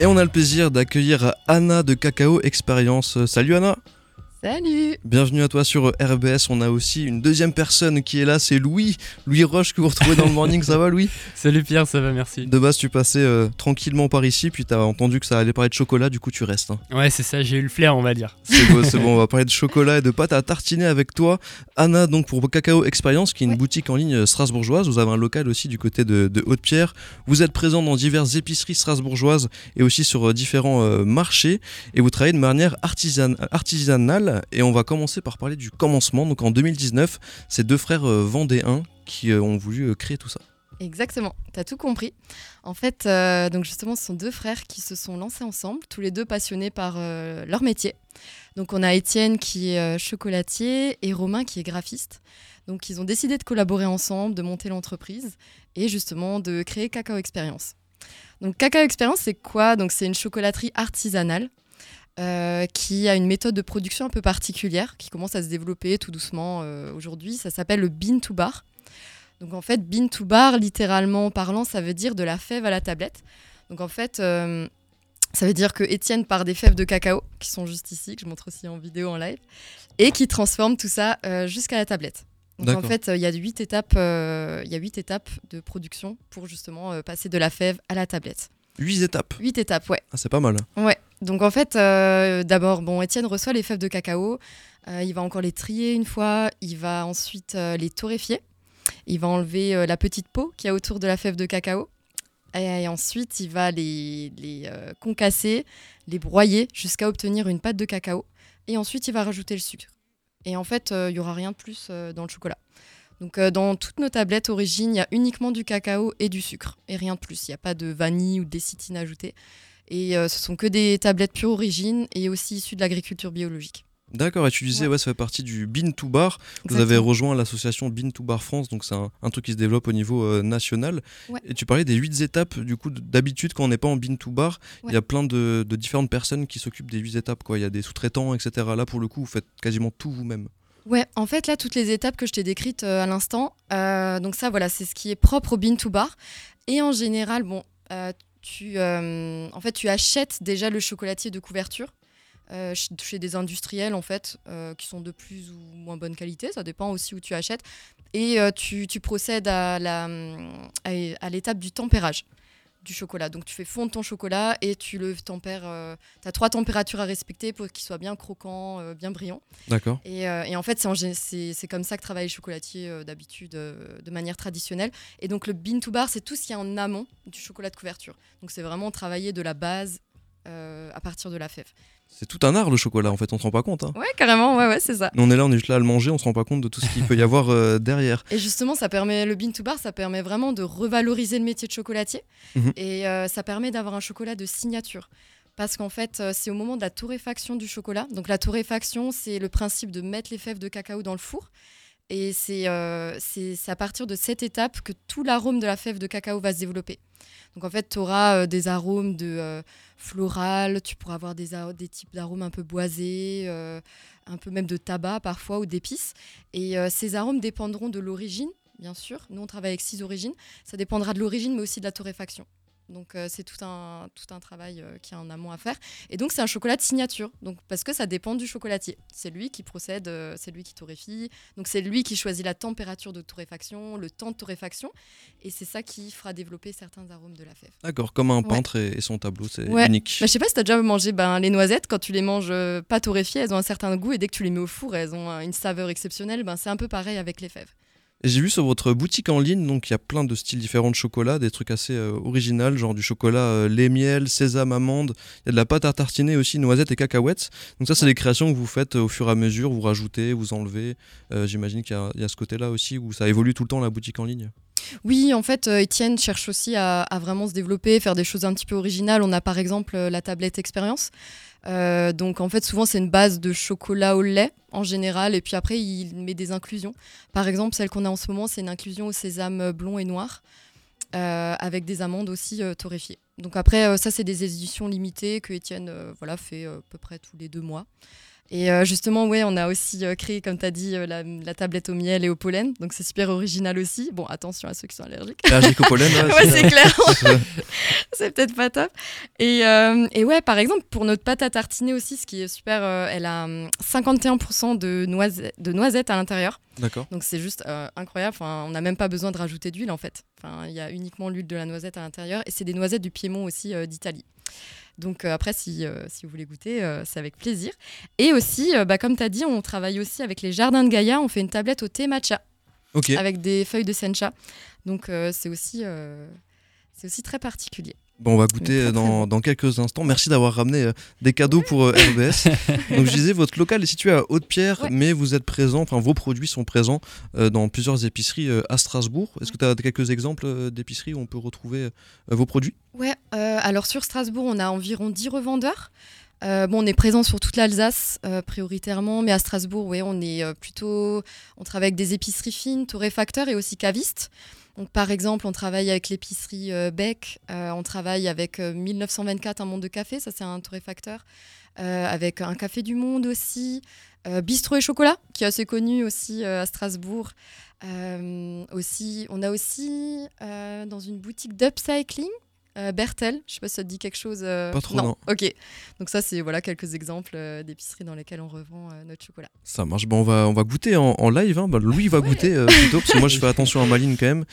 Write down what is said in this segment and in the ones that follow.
Et on a le plaisir d'accueillir Anna de Cacao Expérience. Salut Anna Salut Bienvenue à toi sur RBS. On a aussi une deuxième personne qui est là, c'est Louis. Louis Roche que vous retrouvez dans le morning. Ça va Louis? Salut Pierre, ça va, merci. De base, tu passais euh, tranquillement par ici, puis t'as entendu que ça allait parler de chocolat, du coup tu restes. hein. Ouais, c'est ça, j'ai eu le flair, on va dire. C'est beau, c'est bon, on va parler de chocolat et de pâte à tartiner avec toi. Anna, donc pour Cacao Expérience, qui est une Ouais. boutique en ligne euh, strasbourgeoise. Vous avez un local aussi du côté de, de Haute-Pierre. Vous êtes présent dans diverses épiceries strasbourgeoises et aussi sur euh, différents euh, marchés. Et vous travaillez de manière artisan- artisanale. Et on va commencer par parler du commencement. Donc en 2019, c'est deux frères euh, vendéens qui euh, ont voulu euh, créer tout ça. Exactement, t'as tout compris. En fait, donc justement, ce sont deux frères qui se sont lancés ensemble, tous les deux passionnés par leur métier. Donc on a Étienne qui est chocolatier et Romain qui est graphiste. Donc ils ont décidé de collaborer ensemble, de monter l'entreprise et justement de créer Cacao Experience. Donc Cacao Experience, c'est quoi? Donc c'est une chocolaterie artisanale. Euh, qui a une méthode de production un peu particulière, qui commence à se développer tout doucement euh, aujourd'hui. Ça s'appelle le bean to bar. Donc en fait, bean to bar, littéralement parlant, ça veut dire de la fève à la tablette. Donc en fait, euh, ça veut dire que Étienne part des fèves de cacao, qui sont juste ici, que je montre aussi en vidéo, en live, et qui transforme tout ça jusqu'à la tablette. Donc en fait, il y a huit étapes, il y a huit étapes de production pour justement passer de la fève à la tablette. Huit étapes. Huit étapes, ouais. Ah, c'est pas mal. Ouais. Donc en fait, euh, d'abord, bon, Étienne reçoit les fèves de cacao. Euh, il va encore les trier une fois. Il va ensuite euh, les torréfier. Il va enlever la petite peau qu'il y a autour de la fève de cacao. Et, ensuite, il va les, concasser, les broyer jusqu'à obtenir une pâte de cacao. Et ensuite, il va rajouter le sucre. Et en fait, il y aura rien de plus dans le chocolat. Donc dans toutes nos tablettes origines, il y a uniquement du cacao et du sucre. Et rien de plus. Il n'y a pas de vanille ou de décitine ajoutée. Et euh, ce sont que des tablettes pure origine et aussi issues de l'agriculture biologique. D'accord, et tu disais, Ouais. ouais, ça fait partie du Bean to Bar. Vous avez rejoint l'association Bean to Bar France, donc c'est un, un truc qui se développe au niveau euh, national. Ouais. Et tu parlais des huit étapes, du coup, d'habitude, quand on n'est pas en Bean to Bar, il Ouais. y a plein de, de différentes personnes qui s'occupent des huit étapes. Il y a des sous-traitants, etc. Là, pour le coup, vous faites quasiment tout vous-même. Ouais, en fait, là, toutes les étapes que je t'ai décrites euh, à l'instant, euh, donc ça, voilà, c'est ce qui est propre au bean to bar. Et en général, bon, tu, euh, en fait, tu achètes déjà le chocolatier de couverture euh, ch- chez des industriels, en fait, euh, qui sont de plus ou moins bonne qualité, ça dépend aussi où tu achètes. Et tu, procèdes à l'étape du tempérage du chocolat. Donc tu fais fondre ton chocolat et tu le tempères. tu as trois températures à respecter pour qu'il soit bien croquant, euh, bien brillant. D'accord. Et, euh, et en fait, c'est comme ça que travaillent les chocolatiers euh, d'habitude, euh, de manière traditionnelle. Et donc, le bean to bar, c'est tout ce qui est en amont du chocolat de couverture. Donc, c'est vraiment travailler de la base euh, à partir de la fève. C'est tout un art, le chocolat, en fait, on se rend pas compte. hein. Ouais, carrément, ouais, ouais, c'est ça. On est là, on est juste là à le manger, on se rend pas compte de tout ce qu'il peut y avoir euh, derrière. Et justement, ça permet le bean to bar, ça permet vraiment de revaloriser le métier de chocolatier. Mhm. Et euh, ça permet d'avoir un chocolat de signature. Parce qu'en fait, euh, c'est au moment de la torréfaction du chocolat. Donc la torréfaction, c'est le principe de mettre les fèves de cacao dans le four. Et c'est euh, c'est à partir de cette étape que tout l'arôme de la fève de cacao va se développer. Donc en fait, tu auras des arômes de euh, floral, tu pourras avoir des, des types d'arômes un peu boisés, euh, un peu même de tabac parfois ou d'épices. Et euh, ces arômes dépendront de l'origine, bien sûr. Nous, on travaille avec six origines. Ça dépendra de l'origine, mais aussi de la torréfaction. Donc, euh, c'est tout un, tout un travail euh, qui est en amont à faire. Et donc, c'est un chocolat de signature. Donc, parce que ça dépend du chocolatier. C'est lui qui procède, euh, c'est lui qui torréfie. Donc, c'est lui qui choisit la température de torréfaction, le temps de torréfaction. Et c'est ça qui fera développer certains arômes de la fève. D'accord, comme un Ouais. peintre et, et son tableau, c'est Ouais. unique. Mais je sais pas si tu as déjà mangé ben, les noisettes. Quand tu les manges euh, pas torréfiées, elles ont un certain goût. Et dès que tu les mets au four, elles ont une saveur exceptionnelle. Ben, c'est un peu pareil avec les fèves. J'ai vu sur votre boutique en ligne, donc il y a plein de styles différents de chocolat, des trucs assez euh, originaux, genre du chocolat euh, lait miel, sésame, amande. Il y a de la pâte à tartiner aussi, noisettes et cacahuètes. Donc ça, c'est des créations que vous faites euh, au fur et à mesure, vous rajoutez, vous enlevez. Euh, J'imagine qu'il y, y a ce côté-là aussi où ça évolue tout le temps la boutique en ligne. Oui, en fait, euh, Étienne cherche aussi à, vraiment se développer, faire des choses un petit peu originales. On a par exemple euh, la tablette expérience. Euh, donc en fait, souvent c'est une base de chocolat au lait en général, et puis après il met des inclusions. Par exemple, celle qu'on a en ce moment, c'est une inclusion au sésame blond et noir, avec des amandes aussi torréfiées. Donc après, ça c'est des éditions limitées que Étienne voilà, fait à peu près tous les deux mois. Et euh, justement, ouais, on a aussi euh, créé, comme tu as dit, euh, la, la tablette au miel et au pollen. Donc c'est super original aussi. Bon, attention à ceux qui sont allergiques. Allergique au pollen, ouais, ouais, c'est clair. c'est- peut-être pas top. Et, euh, et ouais, par exemple, pour notre pâte à tartiner aussi, ce qui est super, euh, elle a hum, 51% de, noise- de noisettes à l'intérieur. D'accord. Donc c'est juste euh, incroyable. Enfin, on n'a même pas besoin de rajouter d'huile en fait. Enfin, il y a uniquement l'huile de la noisette à l'intérieur. Et c'est des noisettes du Piémont aussi d'Italie. Donc euh, après, si, euh, si vous voulez goûter, euh, c'est avec plaisir. Et aussi, bah, comme tu as dit, on travaille aussi avec les jardins de Gaïa. On fait une tablette au thé matcha avec des feuilles de sencha. Donc c'est aussi, c'est aussi très particulier. Bon, on va goûter très dans, quelques instants. Merci d'avoir ramené euh, des cadeaux pour euh, RBS. Donc, je disais, votre local est situé à Haute-Pierre, Ouais. mais vous êtes présent, enfin, vos produits sont présents euh, dans plusieurs épiceries euh, à Strasbourg. Est-ce que tu as quelques exemples euh, d'épiceries où on peut retrouver euh, vos produits? Ouais, euh, alors sur Strasbourg, on a environ 10 revendeurs. Euh, bon, on est présent sur toute l'Alsace euh, prioritairement, mais à Strasbourg, ouais, on est euh, plutôt, on travaille avec des épiceries fines, torréfacteurs et aussi cavistes. Donc, par exemple, on travaille avec l'épicerie Beck, on travaille avec euh, 1924, un monde de café, ça c'est un torréfacteur, avec un café du monde aussi, Bistrot et chocolat, qui est assez connu aussi à Strasbourg. Aussi, on a aussi dans une boutique d'upcycling euh, Bertel, je sais pas si ça te dit quelque chose. euh, Pas trop, non. Ok. Donc ça, c'est voilà quelques exemples euh, d'épiceries dans lesquelles on revend euh, notre chocolat. Ça marche. Bon, on, va, on va goûter en, en live. hein. Bah, Louis va goûter euh, plutôt, parce que moi je fais attention à ma ligne quand même.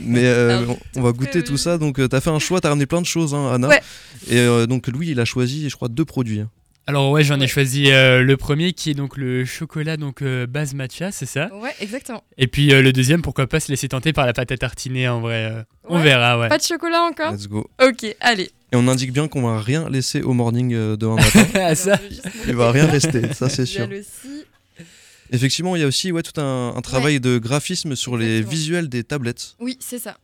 Mais euh, Alors, on, on va goûter tout ça. Donc, tu as fait un choix, tu as ramené plein de choses, hein, Anna. Ouais. Et euh, donc, Louis, il a choisi, je crois, deux produits. hein. Alors ouais, j'en ai choisi euh, le premier qui est donc le chocolat donc euh, base matcha, c'est ça? Ouais, exactement. Et puis euh, le deuxième, pourquoi pas se laisser tenter par la pâte à tartiner en vrai. euh, on verra, ouais. Pas de chocolat encore? Let's go. Ok, allez. Et on indique bien qu'on va rien laisser au morning euh, demain matin. Ah, ça. Il va rien rester, ça c'est sûr. visuel aussi. Effectivement, il y a aussi ouais, tout un, un travail de graphisme sur les visuels des tablettes. Oui, c'est ça.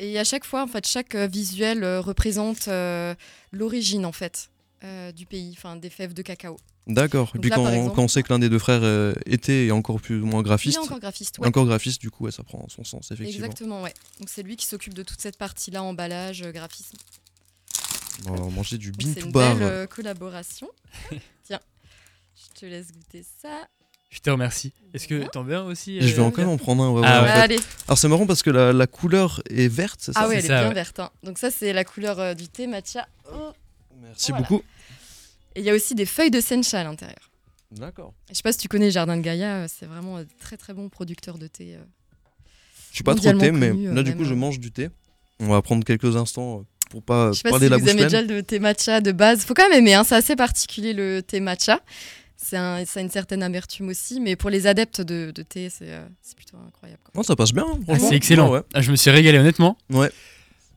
Et à chaque fois, en fait, chaque visuel euh, représente euh, l'origine en fait euh, du pays, enfin des fèves de cacao. D'accord. Et puis là, quand, par exemple- quand on sait que l'un des deux frères euh, était et encore plus ou moins Il graphiste, est encore graphiste. ouais. encore graphiste, du coup, ouais, ça prend son sens, effectivement. Exactement, ouais. Donc c'est lui qui s'occupe de toute cette partie-là, emballage, euh, graphisme. On va manger du bean C'est to une bar. belle euh, collaboration. Tiens, je te laisse goûter ça. Je te remercie. Est-ce que t'en veux un aussi je vais encore en prendre un. ouais, Ah ouais, en ouais. fait. Allez. Alors c'est marrant parce que la, la couleur est verte, c'est ça? Ah ouais, c'est elle est ça, bien ouais. verte. hein. Donc ça, c'est la couleur euh, du thé matcha. Merci Voilà. beaucoup. Et il y a aussi des feuilles de sencha à l'intérieur. D'accord. Je sais pas si tu connais Jardin de Gaïa, euh, c'est vraiment un très très bon producteur de thé. euh. Je suis pas trop thé, mais connu, euh, là du coup je euh. mange du thé. On va prendre quelques instants euh, pour pas Je sais pas parler si la vous bouche aimez pleine. déjà le thé matcha de base. Faut quand même aimer, hein, c'est assez particulier le thé matcha. C'est un, ça a une certaine amertume aussi, mais pour les adeptes de, de thé, c'est euh, c'est plutôt incroyable. quoi. Non, ça passe bien. hein, Ah, c'est excellent. Ouais, ouais. Ah, je me suis régalé honnêtement. Ouais.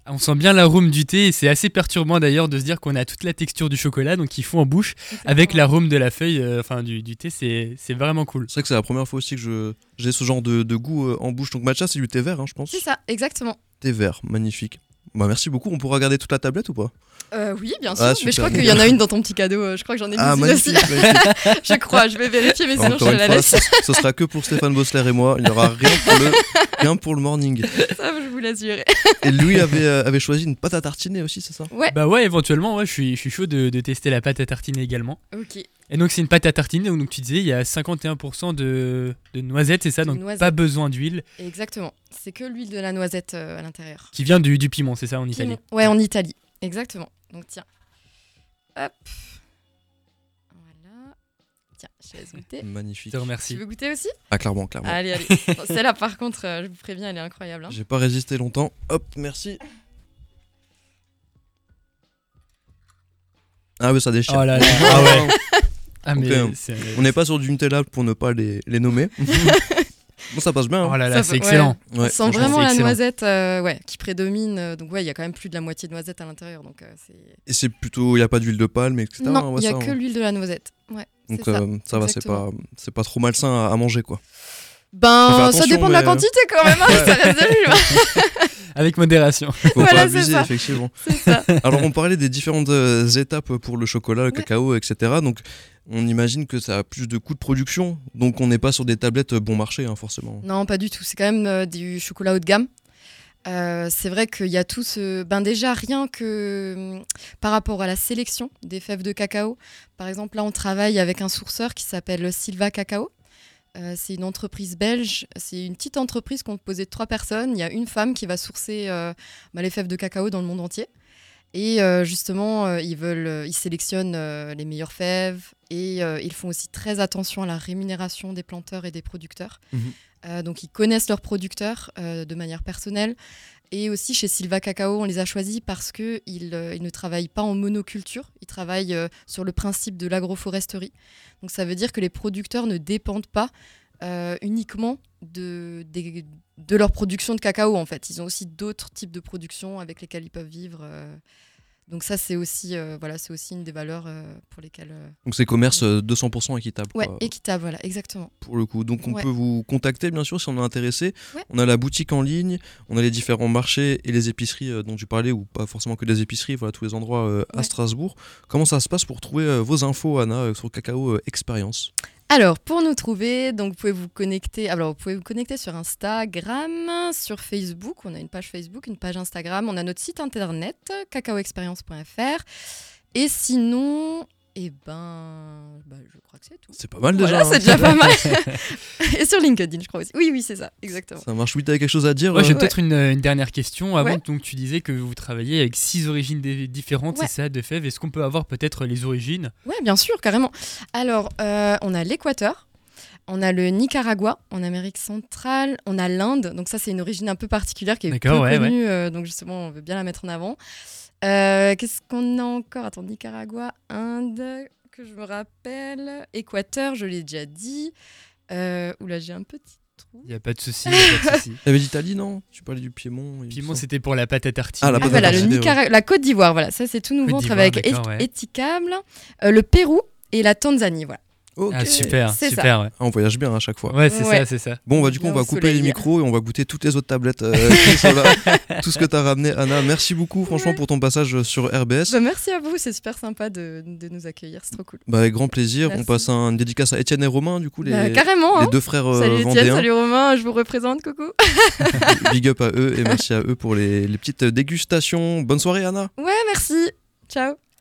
On sent bien l'arôme du thé et c'est assez perturbant d'ailleurs de se dire qu'on a toute la texture du chocolat donc il faut en bouche avec l'arôme de la feuille, euh, enfin du, du thé, c'est c'est vraiment cool. C'est vrai que c'est la première fois aussi que je j'ai ce genre de, de goût euh, en bouche. Donc matcha, c'est du thé vert, hein, je pense. C'est ça, exactement. Thé vert, magnifique. Bah merci beaucoup. On pourra garder toute la tablette ou pas? Euh, oui, bien sûr. Ah, mais je crois qu'il y en a une dans ton petit cadeau. Je crois que j'en ai mis Ah une magnifique. aussi. magnifique. je crois, je vais vérifier, mais sinon Encore je une te la fois, laisse. ce, ce sera que pour Stéphane Bossler et moi. Il n'y aura rien pour le rien pour le morning. Ça, je vous l'assure. Et lui avait euh, avait choisi une pâte à tartiner aussi, c'est ça? Ouais, Bah ouais, éventuellement, ouais, je suis, je suis chaud de, de tester la pâte à tartiner également. ok. Et donc c'est une pâte à tartiner, donc tu disais il y a 51% de, de noisettes, c'est ça, De donc pas besoin d'huile, Exactement. C'est que l'huile de la noisette euh, à l'intérieur. qui vient du, du piment, c'est ça en Italie? Ouais, en Italie. Exactement. Donc tiens. Hop. Tiens, je te laisse goûter. Je Magnifique. Tu veux goûter aussi? Ah clairement, clairement. Allez, allez. Bon, Celle-là, par contre, euh, je vous préviens, elle est incroyable. hein. J'ai pas résisté longtemps. Hop, merci. Ah oui, ça déchire. Oh là là, ah ouais. Ah mais c'est- On n'est pas sur du Nutella pour ne pas les, les nommer. bon, ça passe bien. Oh hein. là là, Ça c'est excellent. Ouais, On sent franchement. vraiment la noisette euh, ouais, qui prédomine. euh, Donc, ouais, il y a quand même plus de la moitié de noisette à l'intérieur. Donc, euh, c'est. Et c'est plutôt, il n'y a pas d'huile de palme, etc. non, ouais, il n'y a ça, que hein. l'huile de la noisette. Ouais. Donc ça. euh, ça va, c'est pas, c'est pas trop malsain à, à manger quoi. Ben, ça dépend de la quantité quand même. hein, Ouais. ça reste de l'huile. Avec modération. Faut Voilà, pas abuser ça. effectivement. Ça. Alors on parlait des différentes euh, étapes pour le chocolat, le Ouais. cacao, etc. Donc on imagine que ça a plus de coûts de production. Donc on n'est pas sur des tablettes bon marché hein, forcément. Non, pas du tout. C'est quand même euh, du chocolat haut de gamme. Euh, c'est vrai qu'il y a tout ce. Ben déjà, rien que hum, par rapport à la sélection des fèves de cacao. Par exemple, là, on travaille avec un sourceur qui s'appelle Silva Cacao. Euh, c'est une entreprise belge. C'est une petite entreprise composée de trois personnes. Il y a une femme qui va sourcer euh, ben, les fèves de cacao dans le monde entier. Et euh, justement, euh, ils, veulent, euh, ils sélectionnent les meilleures fèves et ils font aussi très attention à la rémunération des planteurs et des producteurs. Mhm. Donc, ils connaissent leurs producteurs de manière personnelle. Et aussi, chez Silva Cacao, on les a choisis parce qu'ils ils ne travaillent pas en monoculture. Ils travaillent sur le principe de l'agroforesterie. Donc, ça veut dire que les producteurs ne dépendent pas uniquement de, des- de leur production de cacao en fait. Ils ont aussi d'autres types de production avec lesquelles ils peuvent vivre. euh. Donc ça c'est aussi euh, voilà c'est aussi une des valeurs euh, pour lesquelles euh, Donc c'est commerce euh, 200% équitable. ouais quoi, équitable voilà exactement. pour le coup. Donc on Ouais. peut vous contacter bien sûr si on est intéressé. Ouais. On a la boutique en ligne, on a les différents marchés et les épiceries dont tu parlais ou pas forcément que des épiceries, voilà tous les endroits à. Strasbourg. Comment ça se passe pour trouver vos infos Anna sur Cacao Expérience Alors pour nous trouver donc vous pouvez vous connecter vous pouvez vous connecter sur Instagram, sur Facebook, on a une page Facebook, une page Instagram, on a notre site internet cacaoexpérience.fr et sinon eh ben, bah, je crois que c'est tout. C'est pas mal déjà. Voilà, hein. c'est déjà pas mal. Et sur LinkedIn, je crois aussi. Oui, oui, c'est ça, exactement. Ça marche. Oui, t'avais quelque chose à dire j'ai euh, peut-être une, une dernière question. Avant, Ouais. donc, tu disais que vous travaillez avec six origines différentes, Ouais. c'est ça, de fèves. Est-ce qu'on peut avoir peut-être les origines? Ouais, bien sûr, carrément. Alors, euh, on a l'Équateur, on a le Nicaragua en Amérique centrale, on a l'Inde. Donc ça, c'est une origine un peu particulière qui est peu connue. euh, donc justement, on veut bien la mettre en avant. Euh, Qu'est-ce qu'on a encore? Attends, Nicaragua, Inde, que je me rappelle. Équateur, je l'ai déjà dit. Euh, oula, j'ai un petit trou. Il n'y a pas de souci. y a pas de souci. T'avais d'Italie, non? Tu parlais du Piémont. il Piémont, c'était pour la pâte à tartiner. Ah, la Ah voilà, le la Côte d'Ivoire, voilà, ça c'est tout nouveau. On travaille avec ouais. Etikable, euh, le Pérou et la Tanzanie, voilà. Ah, super, ça. super. Ouais, Ah, on voyage bien à chaque fois. ouais c'est Ouais. ça, c'est ça. Bon, bah du coup, on va couper soleil. les micros et on va goûter toutes les autres tablettes euh, qui sont là. Tout ce que t'as ramené, Anna. Merci beaucoup, franchement, Ouais. pour ton passage sur RBS. Bah, merci à vous, c'est super sympa de, de nous accueillir, c'est trop cool. Bah, avec grand plaisir. Merci. On passe un, une dédicace à Étienne et Romain, du coup, les, Bah, carrément, les hein. deux frères euh, Salut Étienne, salut Romain, je vous représente, coucou. Big up à eux et merci à eux pour les, les petites dégustations. Bonne soirée, Anna. Ouais, merci. Ciao.